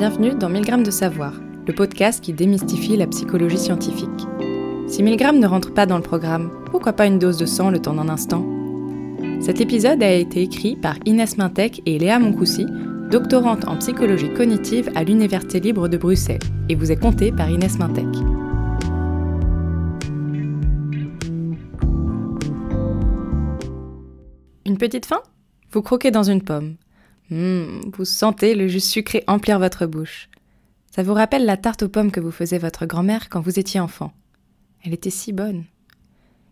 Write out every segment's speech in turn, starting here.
Bienvenue dans 1000 grammes de savoir, le podcast qui démystifie la psychologie scientifique. Si 1000 grammes ne rentre pas dans le programme, pourquoi pas une dose de sang le temps d'un instant? Cet épisode a été écrit par Inès Mintec et Léa Moncoussi, doctorante en psychologie cognitive à l'Université libre de Bruxelles, et vous est compté par Inès Mintec. Une petite faim? Vous croquez dans une pomme. Mmh, vous sentez le jus sucré emplir votre bouche. Ça vous rappelle la tarte aux pommes que vous faisait votre grand-mère quand vous étiez enfant. Elle était si bonne.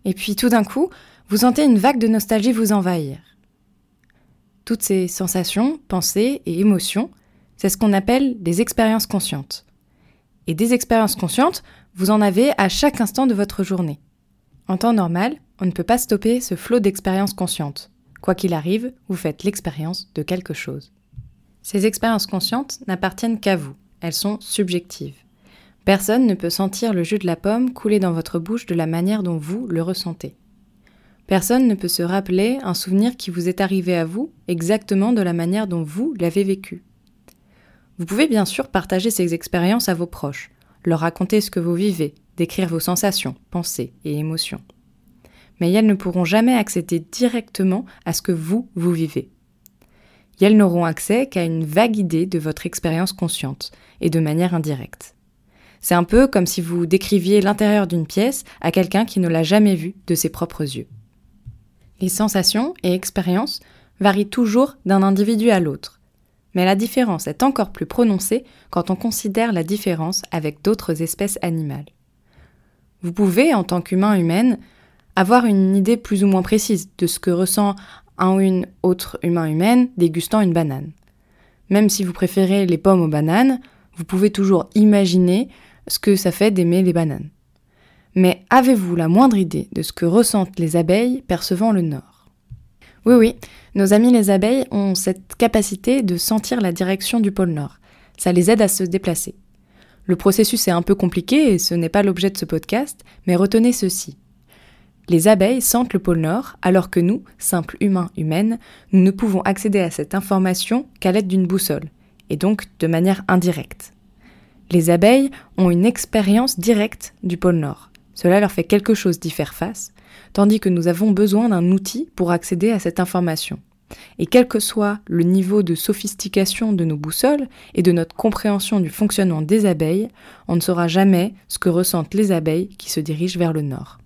Et puis tout d'un coup, vous sentez une vague de nostalgie vous envahir. Toutes ces sensations, pensées et émotions, c'est ce qu'on appelle des expériences conscientes. Et des expériences conscientes, vous en avez à chaque instant de votre journée. En temps normal, on ne peut pas stopper ce flot d'expériences conscientes. Quoi qu'il arrive, vous faites l'expérience de quelque chose. Ces expériences conscientes n'appartiennent qu'à vous, elles sont subjectives. Personne ne peut sentir le jus de la pomme couler dans votre bouche de la manière dont vous le ressentez. Personne ne peut se rappeler un souvenir qui vous est arrivé à vous exactement de la manière dont vous l'avez vécu. Vous pouvez bien sûr partager ces expériences à vos proches, leur raconter ce que vous vivez, décrire vos sensations, pensées et émotions mais elles ne pourront jamais accéder directement à ce que vous, vous vivez. elles n'auront accès qu'à une vague idée de votre expérience consciente, et de manière indirecte. C'est un peu comme si vous décriviez l'intérieur d'une pièce à quelqu'un qui ne l'a jamais vue de ses propres yeux. Les sensations et expériences varient toujours d'un individu à l'autre, mais la différence est encore plus prononcée quand on considère la différence avec d'autres espèces animales. Vous pouvez, en tant qu'humain humaine, avoir une idée plus ou moins précise de ce que ressent un ou une autre humain humaine dégustant une banane. Même si vous préférez les pommes aux bananes, vous pouvez toujours imaginer ce que ça fait d'aimer les bananes. Mais avez-vous la moindre idée de ce que ressentent les abeilles percevant le nord? Oui, oui, nos amis les abeilles ont cette capacité de sentir la direction du pôle nord. Ça les aide à se déplacer. Le processus est un peu compliqué et ce n'est pas l'objet de ce podcast, mais retenez ceci. Les abeilles sentent le pôle Nord, alors que nous, simples humains humaines, nous ne pouvons accéder à cette information qu'à l'aide d'une boussole, et donc de manière indirecte. Les abeilles ont une expérience directe du pôle Nord. Cela leur fait quelque chose d'y faire face, tandis que nous avons besoin d'un outil pour accéder à cette information. Et quel que soit le niveau de sophistication de nos boussoles et de notre compréhension du fonctionnement des abeilles, on ne saura jamais ce que ressentent les abeilles qui se dirigent vers le nord.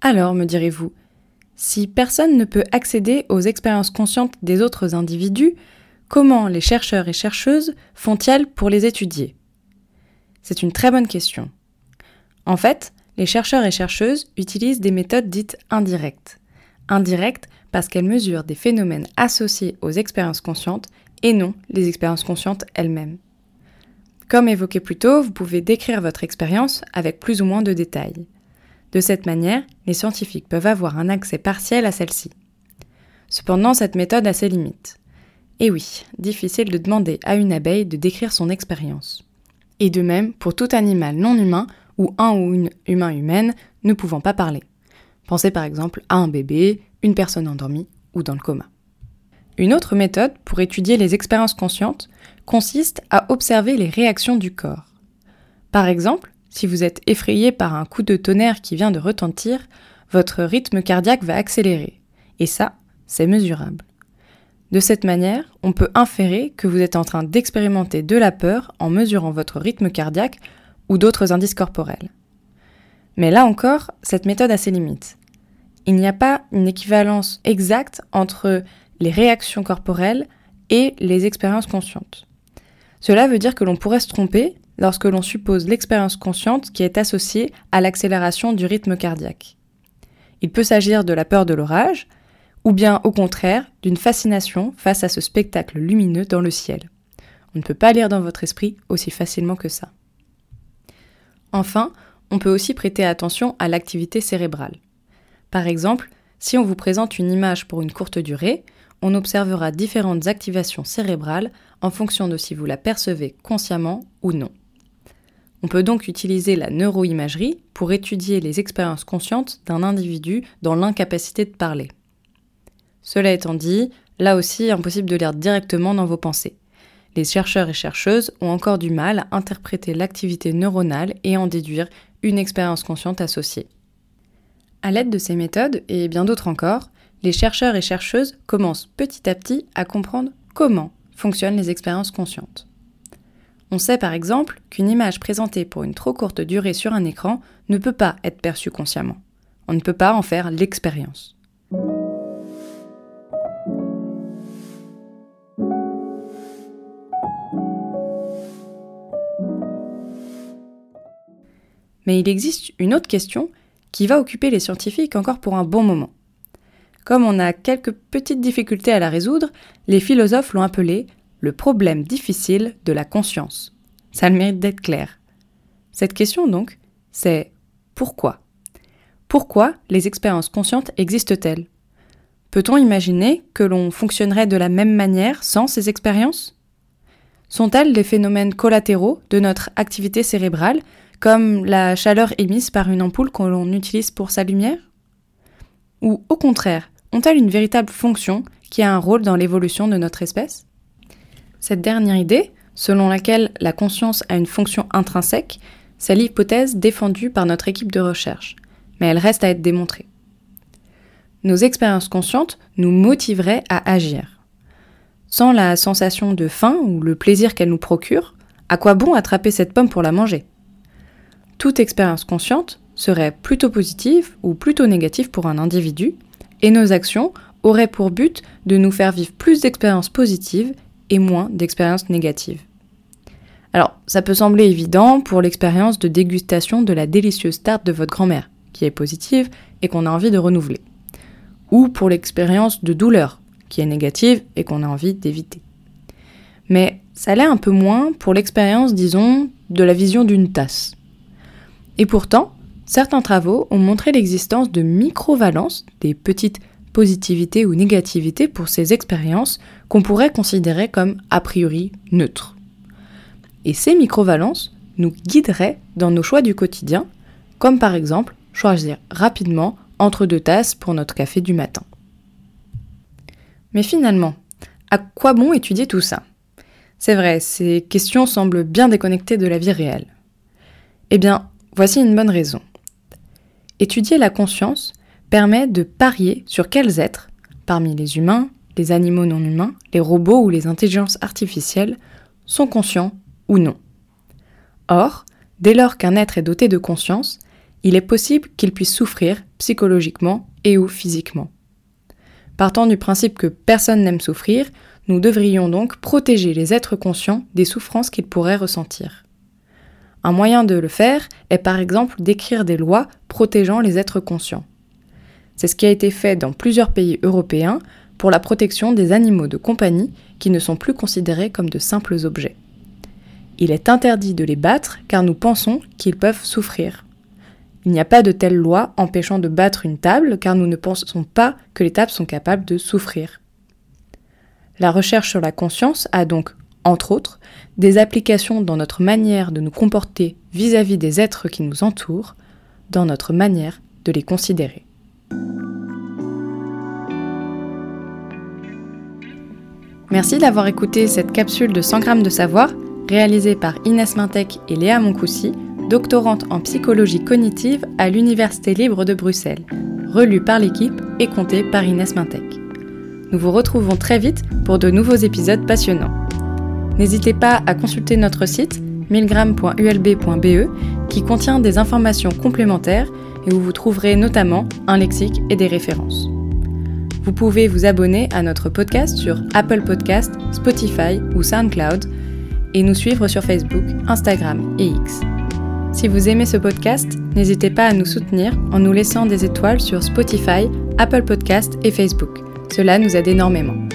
Alors, me direz-vous, si personne ne peut accéder aux expériences conscientes des autres individus, comment les chercheurs et chercheuses font-ils pour les étudier? C'est une très bonne question. En fait, les chercheurs et chercheuses utilisent des méthodes dites indirectes. Indirectes parce qu'elles mesurent des phénomènes associés aux expériences conscientes et non les expériences conscientes elles-mêmes. Comme évoqué plus tôt, vous pouvez décrire votre expérience avec plus ou moins de détails. De cette manière, les scientifiques peuvent avoir un accès partiel à celle-ci. Cependant, cette méthode a ses limites. Et oui, difficile de demander à une abeille de décrire son expérience. Et de même pour tout animal non humain ou un ou une humain humaine ne pouvant pas parler. Pensez par exemple à un bébé, une personne endormie ou dans le coma. Une autre méthode pour étudier les expériences conscientes consiste à observer les réactions du corps. Par exemple, si vous êtes effrayé par un coup de tonnerre qui vient de retentir, votre rythme cardiaque va accélérer. Et ça, c'est mesurable. De cette manière, on peut inférer que vous êtes en train d'expérimenter de la peur en mesurant votre rythme cardiaque ou d'autres indices corporels. Mais là encore, cette méthode a ses limites. Il n'y a pas une équivalence exacte entre les réactions corporelles et les expériences conscientes. Cela veut dire que l'on pourrait se tromper lorsque l'on suppose l'expérience consciente qui est associée à l'accélération du rythme cardiaque. Il peut s'agir de la peur de l'orage, ou bien au contraire d'une fascination face à ce spectacle lumineux dans le ciel. On ne peut pas lire dans votre esprit aussi facilement que ça. Enfin, on peut aussi prêter attention à l'activité cérébrale. Par exemple, si on vous présente une image pour une courte durée, on observera différentes activations cérébrales en fonction de si vous la percevez consciemment ou non. On peut donc utiliser la neuroimagerie pour étudier les expériences conscientes d'un individu dans l'incapacité de parler. Cela étant dit, là aussi impossible de lire directement dans vos pensées. Les chercheurs et chercheuses ont encore du mal à interpréter l'activité neuronale et en déduire une expérience consciente associée. À l'aide de ces méthodes, et bien d'autres encore, les chercheurs et chercheuses commencent petit à petit à comprendre comment fonctionnent les expériences conscientes. On sait par exemple qu'une image présentée pour une trop courte durée sur un écran ne peut pas être perçue consciemment. On ne peut pas en faire l'expérience. Mais il existe une autre question qui va occuper les scientifiques encore pour un bon moment. Comme on a quelques petites difficultés à la résoudre, les philosophes l'ont appelé le problème difficile de la conscience. Ça le mérite d'être clair. Cette question donc, c'est pourquoi? Pourquoi les expériences conscientes existent-elles? Peut-on imaginer que l'on fonctionnerait de la même manière sans ces expériences? Sont-elles des phénomènes collatéraux de notre activité cérébrale, comme la chaleur émise par une ampoule que l'on utilise pour sa lumière? Ou au contraire, ont-elles une véritable fonction qui a un rôle dans l'évolution de notre espèce? Cette dernière idée, selon laquelle la conscience a une fonction intrinsèque, c'est l'hypothèse défendue par notre équipe de recherche, mais elle reste à être démontrée. Nos expériences conscientes nous motiveraient à agir. Sans la sensation de faim ou le plaisir qu'elle nous procure, à quoi bon attraper cette pomme pour la manger? Toute expérience consciente serait plutôt positive ou plutôt négative pour un individu, et nos actions auraient pour but de nous faire vivre plus d'expériences positives et moins d'expériences négatives. Alors, ça peut sembler évident pour l'expérience de dégustation de la délicieuse tarte de votre grand-mère, qui est positive et qu'on a envie de renouveler. Ou pour l'expérience de douleur, qui est négative et qu'on a envie d'éviter. Mais ça l'est un peu moins pour l'expérience, disons, de la vision d'une tasse. Et pourtant, certains travaux ont montré l'existence de microvalences, des petites positivité ou négativité pour ces expériences qu'on pourrait considérer comme a priori neutres. Et ces microvalences nous guideraient dans nos choix du quotidien, comme par exemple choisir rapidement entre deux tasses pour notre café du matin. Mais finalement, à quoi bon étudier tout ça? C'est vrai, ces questions semblent bien déconnectées de la vie réelle. Eh bien, voici une bonne raison. Étudier la conscience permet de parier sur quels êtres, parmi les humains, les animaux non humains, les robots ou les intelligences artificielles, sont conscients ou non. Or, dès lors qu'un être est doté de conscience, il est possible qu'il puisse souffrir psychologiquement et ou physiquement. Partant du principe que personne n'aime souffrir, nous devrions donc protéger les êtres conscients des souffrances qu'ils pourraient ressentir. Un moyen de le faire est par exemple d'écrire des lois protégeant les êtres conscients. C'est ce qui a été fait dans plusieurs pays européens pour la protection des animaux de compagnie qui ne sont plus considérés comme de simples objets. Il est interdit de les battre car nous pensons qu'ils peuvent souffrir. Il n'y a pas de telle loi empêchant de battre une table car nous ne pensons pas que les tables sont capables de souffrir. La recherche sur la conscience a donc, entre autres, des applications dans notre manière de nous comporter vis-à-vis -vis des êtres qui nous entourent, dans notre manière de les considérer. Merci d'avoir écouté cette capsule de 100 grammes de savoir réalisée par Inès Mintec et Léa Moncoussi, doctorante en psychologie cognitive à l'Université libre de Bruxelles, relue par l'équipe et comptée par Inès Mintec. Nous vous retrouvons très vite pour de nouveaux épisodes passionnants. N'hésitez pas à consulter notre site 1000g.ulb.be qui contient des informations complémentaires et où vous trouverez notamment un lexique et des références. Vous pouvez vous abonner à notre podcast sur Apple Podcast, Spotify ou SoundCloud et nous suivre sur Facebook, Instagram et X. Si vous aimez ce podcast, n'hésitez pas à nous soutenir en nous laissant des étoiles sur Spotify, Apple Podcast et Facebook. Cela nous aide énormément.